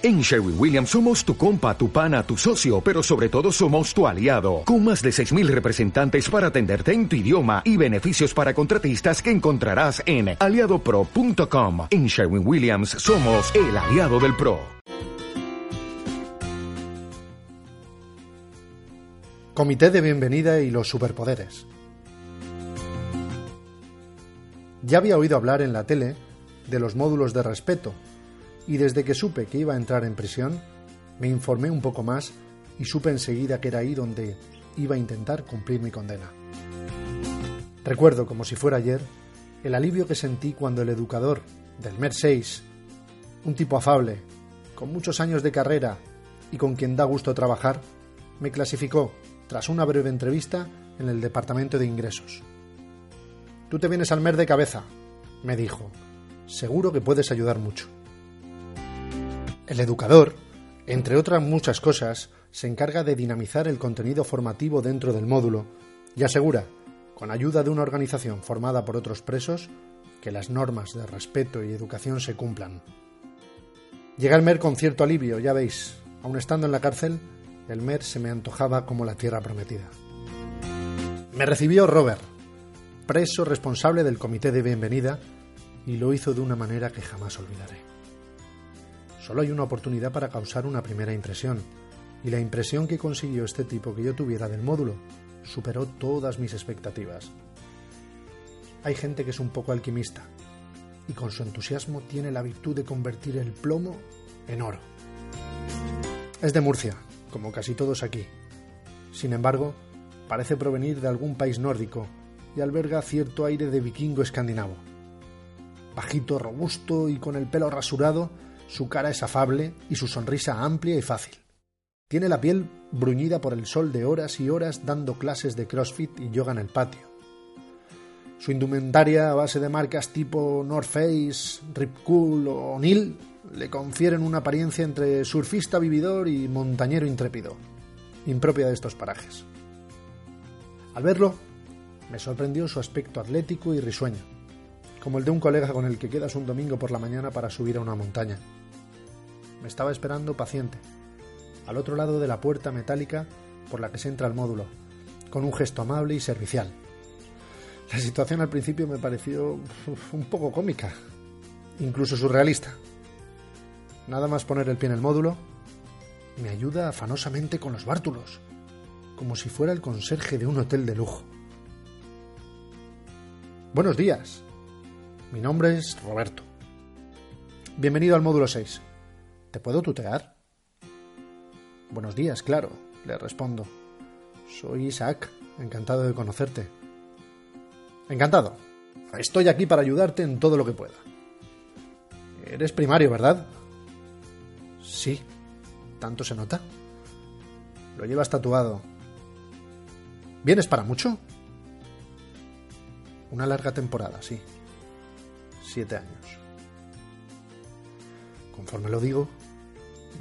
En Sherwin Williams somos tu compa, tu pana, tu socio, pero sobre todo somos tu aliado, con más de 6.000 representantes para atenderte en tu idioma y beneficios para contratistas que encontrarás en aliadopro.com. En Sherwin Williams somos el aliado del PRO. Comité de Bienvenida y los Superpoderes. Ya había oído hablar en la tele de los módulos de respeto y desde que supe que iba a entrar en prisión, me informé un poco más y supe enseguida que era ahí donde iba a intentar cumplir mi condena. Recuerdo, como si fuera ayer, el alivio que sentí cuando el educador del MER 6, un tipo afable, con muchos años de carrera y con quien da gusto trabajar, me clasificó, tras una breve entrevista, en el departamento de ingresos. Tú te vienes al MER de cabeza, me dijo. Seguro que puedes ayudar mucho. El educador, entre otras muchas cosas, se encarga de dinamizar el contenido formativo dentro del módulo y asegura, con ayuda de una organización formada por otros presos, que las normas de respeto y educación se cumplan. Llega el MER con cierto alivio, ya veis, aun estando en la cárcel, el MER se me antojaba como la tierra prometida. Me recibió Robert, preso responsable del comité de bienvenida, y lo hizo de una manera que jamás olvidaré. Solo hay una oportunidad para causar una primera impresión, y la impresión que consiguió este tipo que yo tuviera del módulo superó todas mis expectativas. Hay gente que es un poco alquimista, y con su entusiasmo tiene la virtud de convertir el plomo en oro. Es de Murcia, como casi todos aquí. Sin embargo, parece provenir de algún país nórdico y alberga cierto aire de vikingo escandinavo. Bajito, robusto y con el pelo rasurado, su cara es afable y su sonrisa amplia y fácil. Tiene la piel bruñida por el sol de horas y horas dando clases de CrossFit y yoga en el patio. Su indumentaria a base de marcas tipo North Face, Rip Cool o O'Neill le confieren una apariencia entre surfista vividor y montañero intrépido, impropia de estos parajes. Al verlo, me sorprendió su aspecto atlético y risueño, como el de un colega con el que quedas un domingo por la mañana para subir a una montaña. Me estaba esperando paciente, al otro lado de la puerta metálica por la que se entra al módulo, con un gesto amable y servicial. La situación al principio me pareció un poco cómica, incluso surrealista. Nada más poner el pie en el módulo, me ayuda afanosamente con los bártulos, como si fuera el conserje de un hotel de lujo. Buenos días. Mi nombre es Roberto. Bienvenido al módulo 6. ¿Te puedo tutear? Buenos días, claro, le respondo. Soy Isaac, encantado de conocerte. Encantado. Estoy aquí para ayudarte en todo lo que pueda. Eres primario, ¿verdad? Sí. ¿Tanto se nota? Lo llevas tatuado. ¿Vienes para mucho? Una larga temporada, sí. Siete años. Conforme lo digo,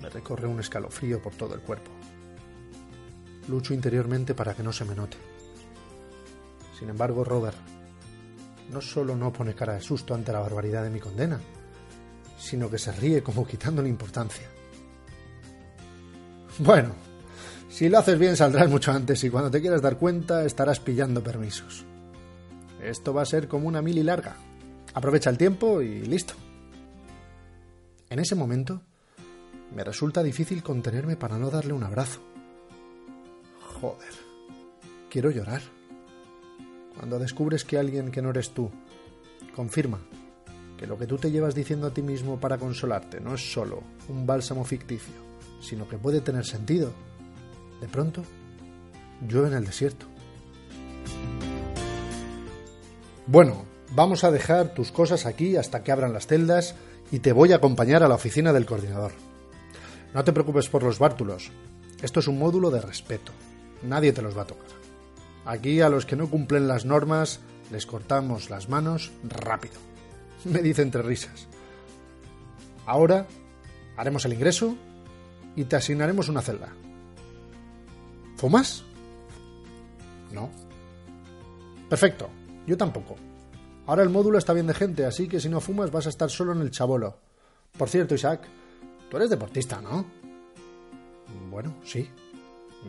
me recorre un escalofrío por todo el cuerpo. Lucho interiormente para que no se me note. Sin embargo, Robert no solo no pone cara de susto ante la barbaridad de mi condena, sino que se ríe como quitándole importancia. Bueno, si lo haces bien saldrás mucho antes y cuando te quieras dar cuenta estarás pillando permisos. Esto va a ser como una mili larga. Aprovecha el tiempo y listo. En ese momento me resulta difícil contenerme para no darle un abrazo. Joder, quiero llorar. Cuando descubres que alguien que no eres tú confirma que lo que tú te llevas diciendo a ti mismo para consolarte no es solo un bálsamo ficticio, sino que puede tener sentido, de pronto llueve en el desierto. Bueno, vamos a dejar tus cosas aquí hasta que abran las celdas y te voy a acompañar a la oficina del coordinador. No te preocupes por los bártulos. Esto es un módulo de respeto. Nadie te los va a tocar. Aquí a los que no cumplen las normas les cortamos las manos rápido. Me dice entre risas. Ahora haremos el ingreso y te asignaremos una celda. ¿Fumas? No. Perfecto. Yo tampoco. Ahora el módulo está bien de gente, así que si no fumas vas a estar solo en el chabolo. Por cierto, Isaac, Tú eres deportista, ¿no? Bueno, sí.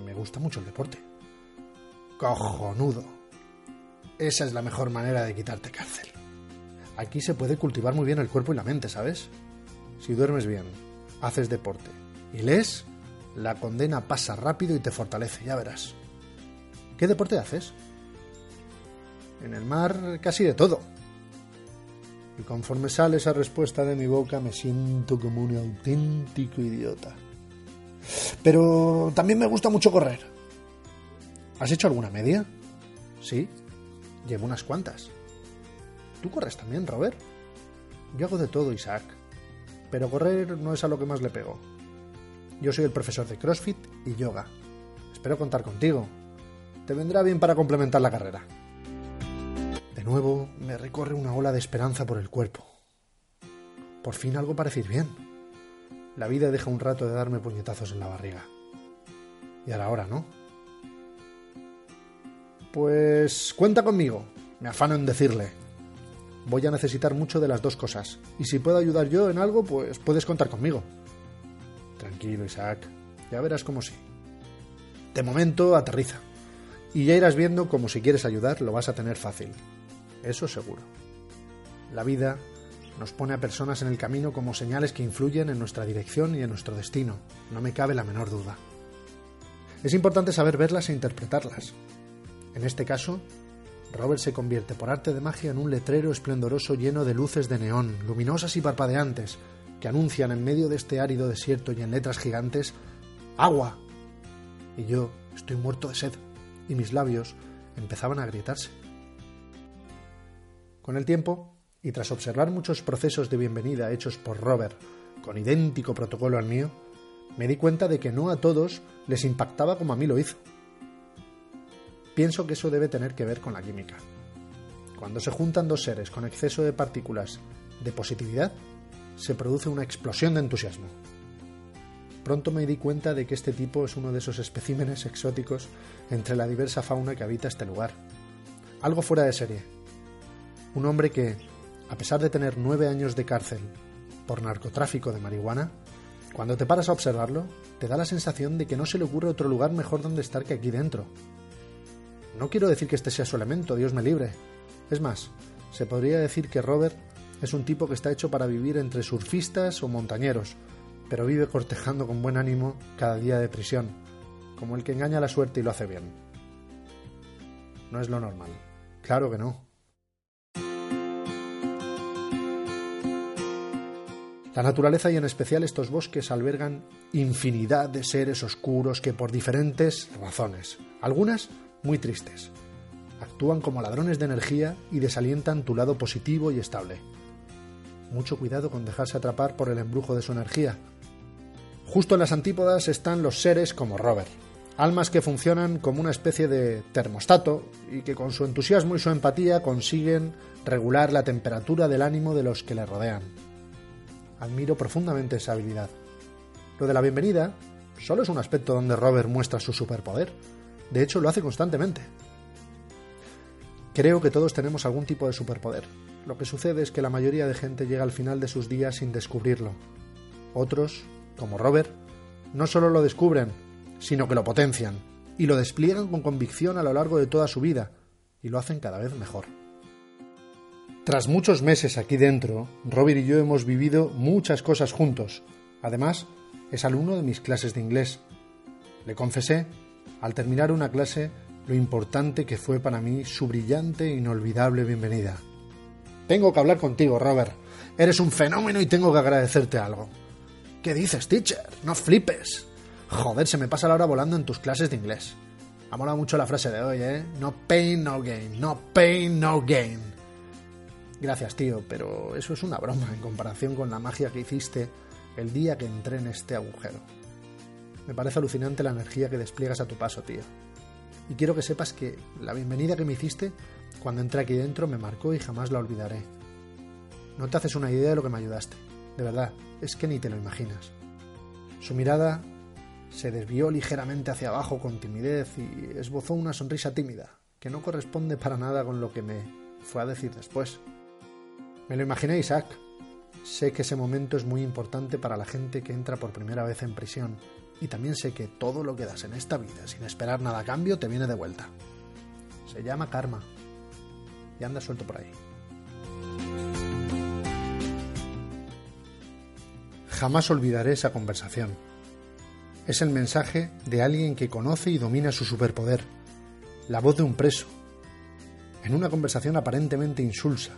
Me gusta mucho el deporte. Cojonudo. Esa es la mejor manera de quitarte cárcel. Aquí se puede cultivar muy bien el cuerpo y la mente, ¿sabes? Si duermes bien, haces deporte y lees, la condena pasa rápido y te fortalece, ya verás. ¿Qué deporte haces? En el mar casi de todo. Y conforme sale esa respuesta de mi boca me siento como un auténtico idiota. Pero también me gusta mucho correr. ¿Has hecho alguna media? Sí, llevo unas cuantas. ¿Tú corres también, Robert? Yo hago de todo, Isaac. Pero correr no es a lo que más le pego. Yo soy el profesor de CrossFit y yoga. Espero contar contigo. Te vendrá bien para complementar la carrera. De nuevo me recorre una ola de esperanza por el cuerpo. Por fin algo parece ir bien. La vida deja un rato de darme puñetazos en la barriga. Y ahora hora, ¿no? Pues cuenta conmigo. Me afano en decirle. Voy a necesitar mucho de las dos cosas. Y si puedo ayudar yo en algo, pues puedes contar conmigo. Tranquilo, Isaac. Ya verás cómo sí. De momento, aterriza. Y ya irás viendo cómo si quieres ayudar lo vas a tener fácil. Eso seguro. La vida nos pone a personas en el camino como señales que influyen en nuestra dirección y en nuestro destino. No me cabe la menor duda. Es importante saber verlas e interpretarlas. En este caso, Robert se convierte por arte de magia en un letrero esplendoroso lleno de luces de neón, luminosas y parpadeantes, que anuncian en medio de este árido desierto y en letras gigantes ¡Agua! Y yo estoy muerto de sed, y mis labios empezaban a agrietarse. Con el tiempo, y tras observar muchos procesos de bienvenida hechos por Robert con idéntico protocolo al mío, me di cuenta de que no a todos les impactaba como a mí lo hizo. Pienso que eso debe tener que ver con la química. Cuando se juntan dos seres con exceso de partículas de positividad, se produce una explosión de entusiasmo. Pronto me di cuenta de que este tipo es uno de esos especímenes exóticos entre la diversa fauna que habita este lugar. Algo fuera de serie. Un hombre que, a pesar de tener nueve años de cárcel por narcotráfico de marihuana, cuando te paras a observarlo, te da la sensación de que no se le ocurre otro lugar mejor donde estar que aquí dentro, no quiero decir que este sea su elemento, Dios me libre. Es más, se podría decir que Robert es un tipo que está hecho para vivir entre surfistas o montañeros, pero vive cortejando con buen ánimo cada día de prisión, como el que engaña la suerte y lo hace bien. No es lo normal. Claro que no. La naturaleza y en especial estos bosques albergan infinidad de seres oscuros que por diferentes razones, algunas muy tristes. Actúan como ladrones de energía y desalientan tu lado positivo y estable. Mucho cuidado con dejarse atrapar por el embrujo de su energía. Justo en las antípodas están los seres como Robert, almas que funcionan como una especie de termostato y que con su entusiasmo y su empatía consiguen regular la temperatura del ánimo de los que le rodean. Admiro profundamente esa habilidad. Lo de la bienvenida solo es un aspecto donde Robert muestra su superpoder de hecho, lo hace constantemente. Creo que todos tenemos algún tipo de superpoder. Lo que sucede es que la mayoría de gente llega al final de sus días sin descubrirlo. Otros, como Robert, no solo lo descubren, sino que lo potencian y lo despliegan con convicción a lo largo de toda su vida y lo hacen cada vez mejor. Tras muchos meses aquí dentro, Robert y yo hemos vivido muchas cosas juntos. Además, es alumno de mis clases de inglés. Le confesé al terminar una clase lo importante que fue para mí su brillante e inolvidable bienvenida. Tengo que hablar contigo, Robert. Eres un fenómeno y tengo que agradecerte algo. ¿Qué dices, teacher? No flipes. Joder, se me pasa la hora volando en tus clases de inglés. Ha molado mucho la frase de hoy, ¿eh? No pain, no gain. No pain, no gain. Gracias, tío, pero eso es una broma en comparación con la magia que hiciste el día que entré en este agujero. Me parece alucinante la energía que despliegas a tu paso, tío. Y quiero que sepas que la bienvenida que me hiciste cuando entré aquí dentro me marcó y jamás la olvidaré. No te haces una idea de lo que me ayudaste. De verdad, es que ni te lo imaginas. Su mirada se desvió ligeramente hacia abajo con timidez y esbozó una sonrisa tímida, que no corresponde para nada con lo que me fue a decir después. Me lo imaginé, Isaac. Sé que ese momento es muy importante para la gente que entra por primera vez en prisión y también sé que todo lo que das en esta vida sin esperar nada a cambio te viene de vuelta. Se llama karma y anda suelto por ahí. Jamás olvidaré esa conversación. Es el mensaje de alguien que conoce y domina su superpoder, la voz de un preso. En una conversación aparentemente insulsa,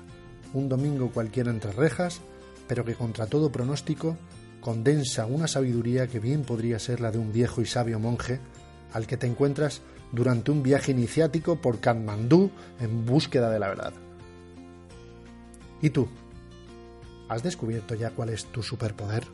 un domingo cualquiera entre rejas, pero que contra todo pronóstico condensa una sabiduría que bien podría ser la de un viejo y sabio monje al que te encuentras durante un viaje iniciático por Katmandú en búsqueda de la verdad. ¿Y tú? ¿Has descubierto ya cuál es tu superpoder?